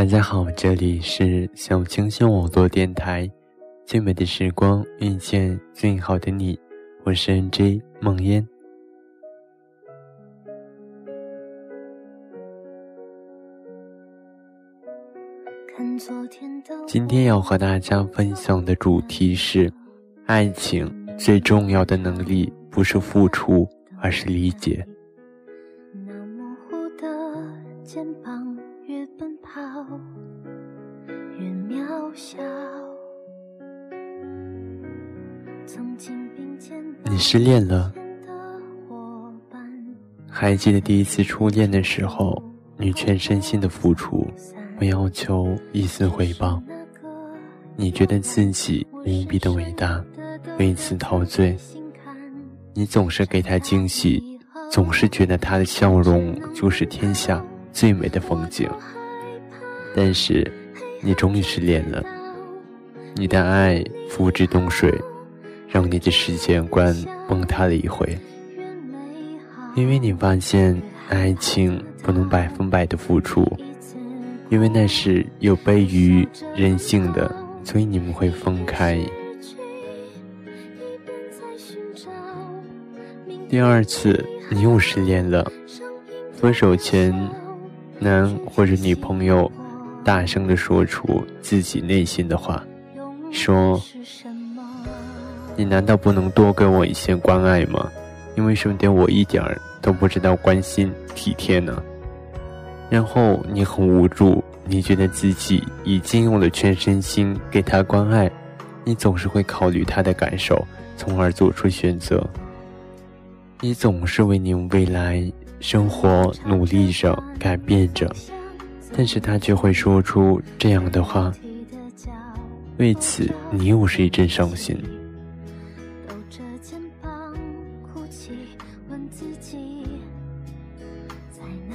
大家好，这里是小清新网络电台，最美的时光遇见最好的你，我是 NJ 梦烟。今天要和大家分享的主题是：爱情最重要的能力不是付出，而是理解。你失恋了，还记得第一次初恋的时候，你全身心的付出，不要求一丝回报。你觉得自己无比的伟大，为此陶醉。你总是给他惊喜，总是觉得他的笑容就是天下最美的风景。但是，你终于失恋了。你的爱付之东水，让你的世界观崩塌了一回。因为你发现爱情不能百分百的付出，因为那是有悖于人性的，所以你们会分开。第二次你又失恋了，分手前，男或者女朋友大声的说出自己内心的话。说：“你难道不能多给我一些关爱吗？你为什么对我一点儿都不知道关心体贴呢？”然后你很无助，你觉得自己已经用了全身心给他关爱，你总是会考虑他的感受，从而做出选择。你总是为你未来生活努力着、改变着，但是他却会说出这样的话。为此，你又是一阵伤心。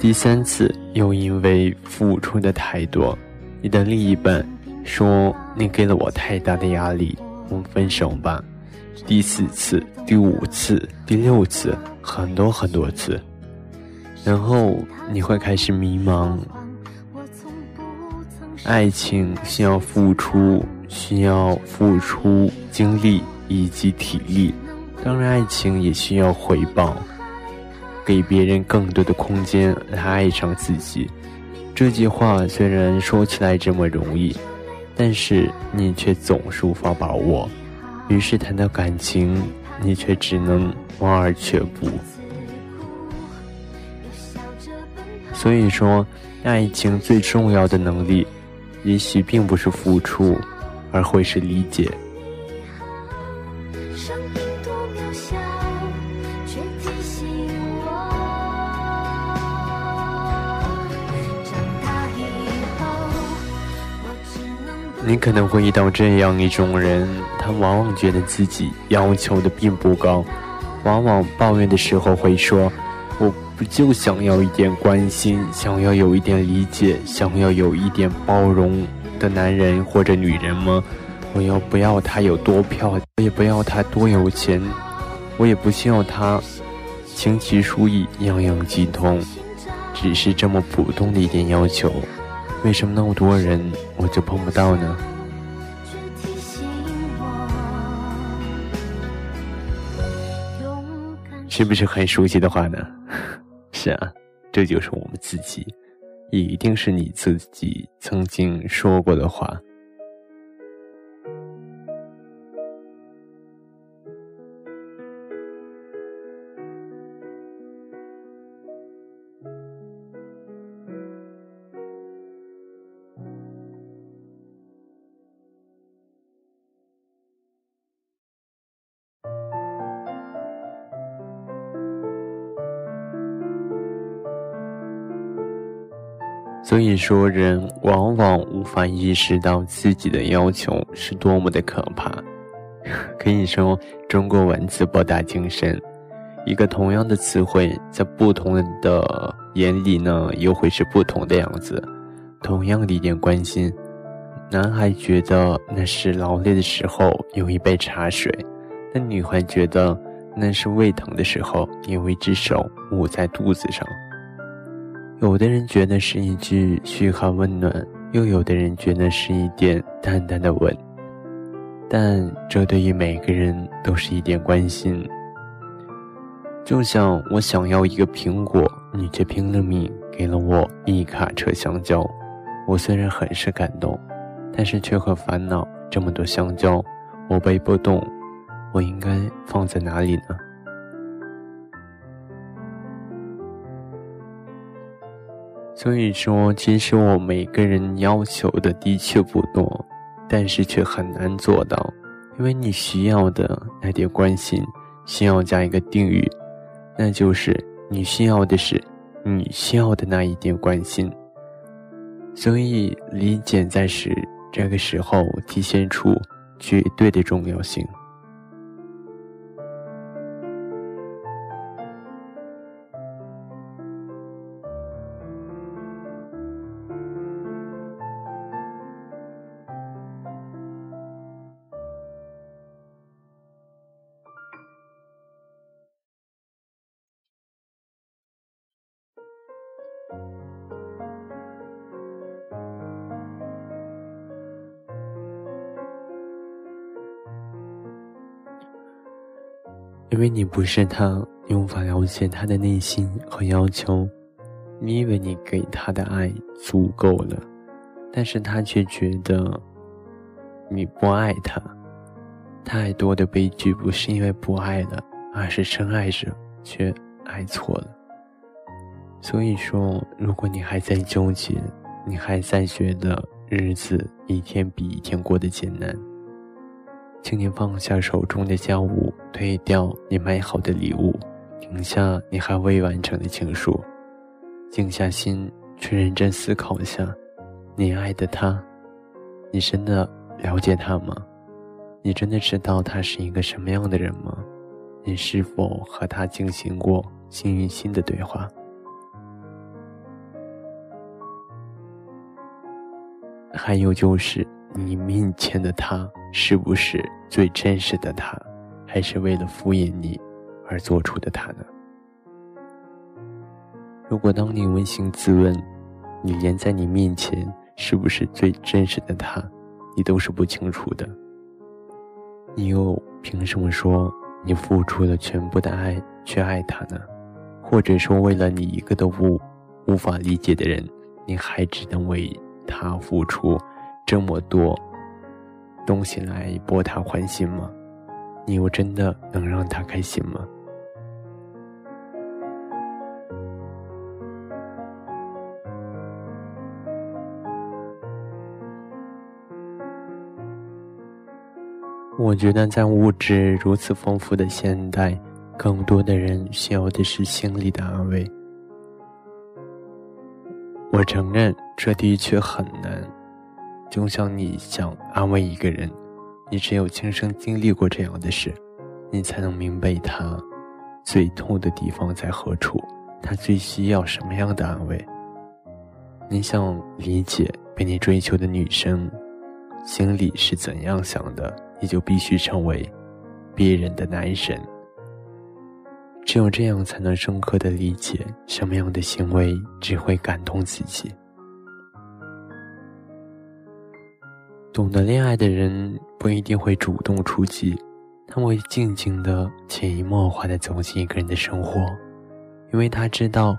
第三次，又因为付出的太多，你的另一半说你给了我太大的压力，我们分手吧。第四次、第五次、第六次，很多很多次，然后你会开始迷茫。爱情需要付出。需要付出精力以及体力，当然，爱情也需要回报，给别人更多的空间来爱上自己。这句话虽然说起来这么容易，但是你却总是无法把握。于是谈到感情，你却只能望而却步。所以说，爱情最重要的能力，也许并不是付出。而会是理解。你可能会遇到这样一种人，他往往觉得自己要求的并不高，往往抱怨的时候会说：“我不就想要一点关心，想要有一点理解，想要有一点包容。”的男人或者女人吗？我要不要他有多漂亮？我也不要他多有钱，我也不需要他琴棋书艺样样精通，只是这么普通的一点要求，为什么那么多人我就碰不到呢？是不是很熟悉的话呢？是啊，这就是我们自己。一定是你自己曾经说过的话。所以说，人往往无法意识到自己的要求是多么的可怕。可以说，中国文字博大精深，一个同样的词汇，在不同人的眼里呢，又会是不同的样子。同样的一点关心，男孩觉得那是劳累的时候有一杯茶水，那女孩觉得那是胃疼的时候有一只手捂在肚子上。有的人觉得是一句嘘寒问暖，又有的人觉得是一点淡淡的吻，但这对于每个人都是一点关心。就像我想要一个苹果，你却拼了命给了我一卡车香蕉，我虽然很是感动，但是却很烦恼：这么多香蕉，我背不动，我应该放在哪里呢？所以说，其实我每个人要求的的确不多，但是却很难做到，因为你需要的那点关心，需要加一个定语，那就是你需要的是你需要的那一点关心。所以，理解在是这个时候体现出绝对的重要性。因为你不是他，你无法了解他的内心和要求。你以为你给他的爱足够了，但是他却觉得你不爱他。太多的悲剧不是因为不爱了，而是深爱着却爱错了。所以说，如果你还在纠结，你还在觉得日子一天比一天过得艰难。请你放下手中的家务，推掉你买好的礼物，停下你还未完成的情书，静下心去认真思考一下：你爱的他，你真的了解他吗？你真的知道他是一个什么样的人吗？你是否和他进行过心与心的对话？还有就是你面前的他。是不是最真实的他，还是为了敷衍你而做出的他呢？如果当你扪心自问，你连在你面前是不是最真实的他，你都是不清楚的，你又凭什么说你付出了全部的爱去爱他呢？或者说，为了你一个都无无法理解的人，你还只能为他付出这么多？东西来博他欢心吗？你又真的能让他开心吗？我觉得在物质如此丰富的现代，更多的人需要的是心理的安慰。我承认，这的确很难。就像你想安慰一个人，你只有亲身经历过这样的事，你才能明白他最痛的地方在何处，他最需要什么样的安慰。你想理解被你追求的女生心里是怎样想的，你就必须成为别人的男神。只有这样，才能深刻的理解什么样的行为只会感动自己。懂得恋爱的人不一定会主动出击，他会静静的、潜移默化的走进一个人的生活，因为他知道，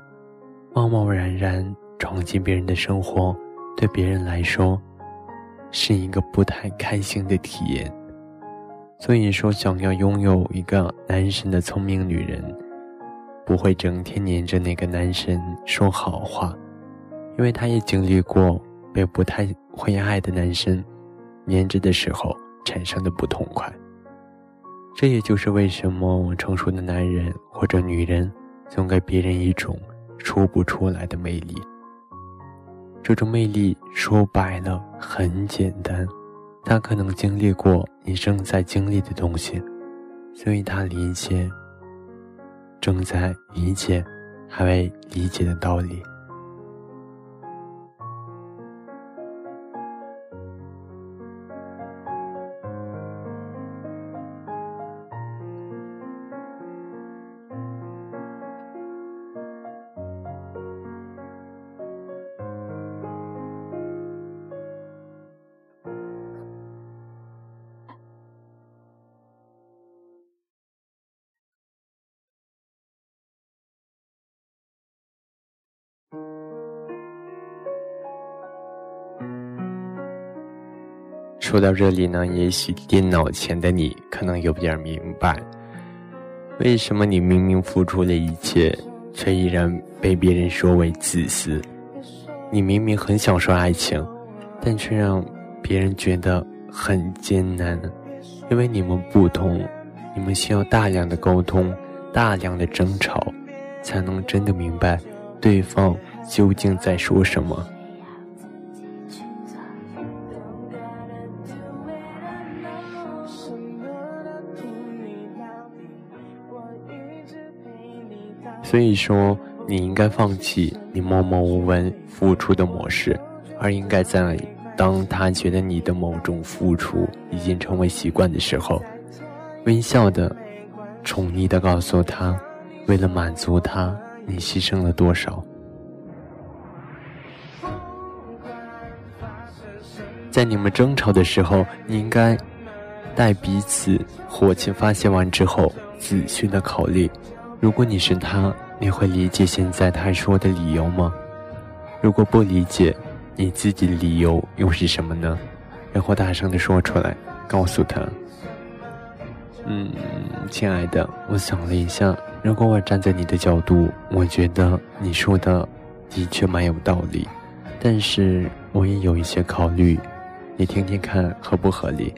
贸贸然然闯进别人的生活，对别人来说，是一个不太开心的体验。所以说，想要拥有一个男神的聪明女人，不会整天黏着那个男神说好话，因为他也经历过被不太会爱的男生黏着的时候产生的不痛快。这也就是为什么成熟的男人或者女人总给别人一种说不出来的魅力。这种魅力说白了很简单，他可能经历过你正在经历的东西，所以他理解正在理解还未理解的道理。说到这里呢，也许电脑前的你可能有点明白，为什么你明明付出了一切，却依然被别人说为自私？你明明很享受爱情，但却让别人觉得很艰难，因为你们不同，你们需要大量的沟通，大量的争吵，才能真的明白对方究竟在说什么。所以说，你应该放弃你默默无闻付出的模式，而应该在当他觉得你的某种付出已经成为习惯的时候，微笑的、宠溺的告诉他，为了满足他，你牺牲了多少。在你们争吵的时候，你应该待彼此火气发泄完之后，仔细的考虑。如果你是他，你会理解现在他说的理由吗？如果不理解，你自己的理由又是什么呢？然后大声的说出来，告诉他：“嗯，亲爱的，我想了一下，如果我站在你的角度，我觉得你说的的确蛮有道理，但是我也有一些考虑，你听听看合不合理？”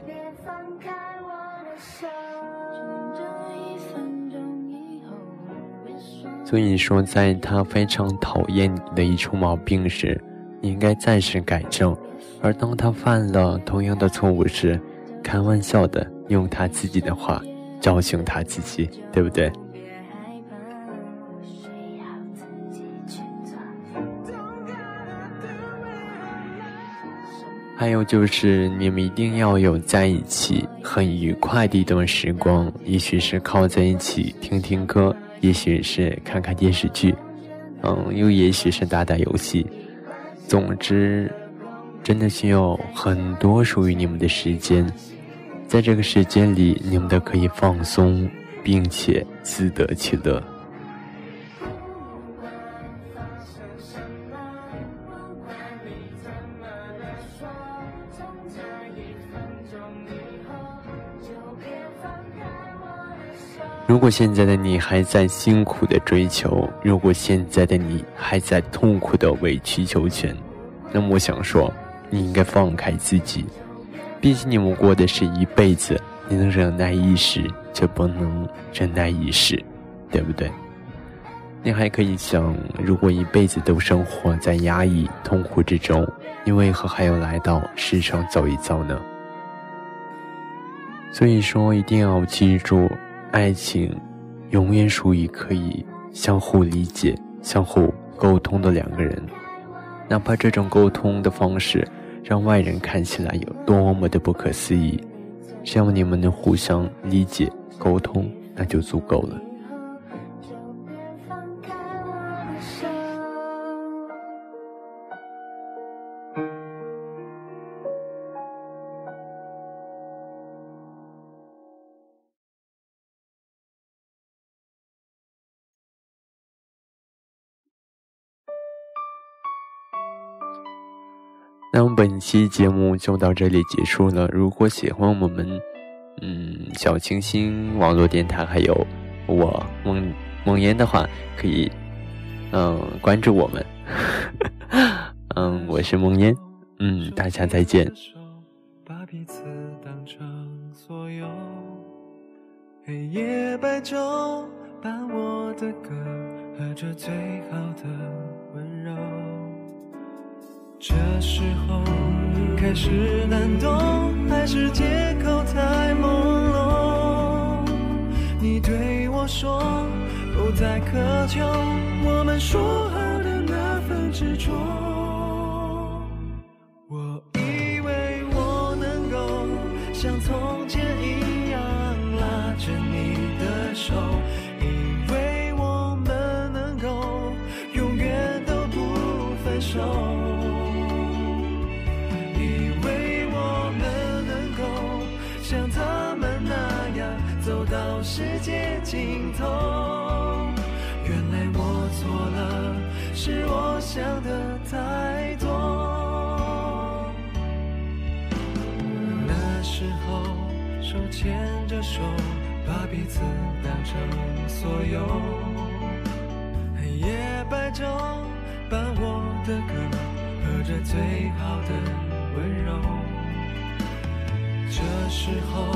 所以说，在他非常讨厌你的一处毛病时，你应该暂时改正；而当他犯了同样的错误时，开玩笑的用他自己的话教训他自己，对不对？还有就是，你们一定要有在一起很愉快的一段时光，也许是靠在一起听听歌。也许是看看电视剧，嗯，又也许是打打游戏。总之，真的需要很多属于你们的时间，在这个时间里，你们都可以放松，并且自得其乐。如果现在的你还在辛苦的追求，如果现在的你还在痛苦的委曲求全，那么我想说，你应该放开自己。毕竟你们过的是一辈子，你能忍耐一时，就不能忍耐一世，对不对？你还可以想，如果一辈子都生活在压抑、痛苦之中，你为何还要来到世上走一遭呢？所以说，一定要记住。爱情，永远属于可以相互理解、相互沟通的两个人，哪怕这种沟通的方式让外人看起来有多么的不可思议，只要你们能互相理解、沟通，那就足够了。那我们本期节目就到这里结束了。如果喜欢我们，嗯，小清新网络电台还有我梦梦烟的话，可以嗯关注我们。嗯，我是梦烟。嗯，大家再见。把彼此当成所有，黑夜白昼把我的歌，和着最好的温柔。这时候开始难懂，还是借口太朦胧？你对我说不再苛求，我们说好的那份执着。我以为我能够像从前一样拉着你的手，世界尽头。原来我错了，是我想的太多。那时候手牵着手，把彼此当成所有。黑夜白昼伴我的歌，和着最好的温柔。这时候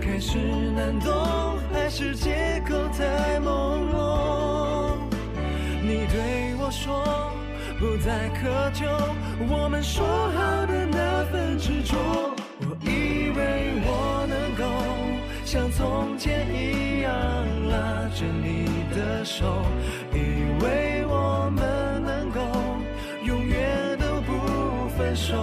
开始难懂，是借口太朦胧？你对我说不再苛求，我们说好的那份执着。我以为我能够像从前一样拉着你的手，以为我们能够永远都不分手，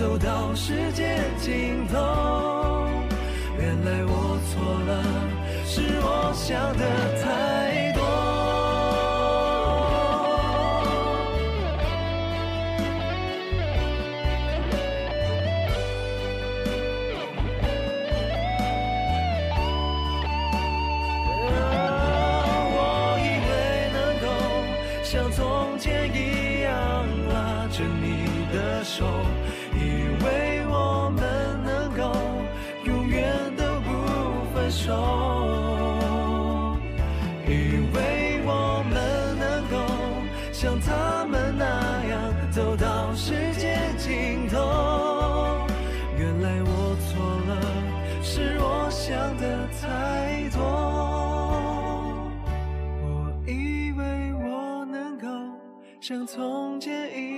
走到世界尽头。原来我错了，是我想的太像从前一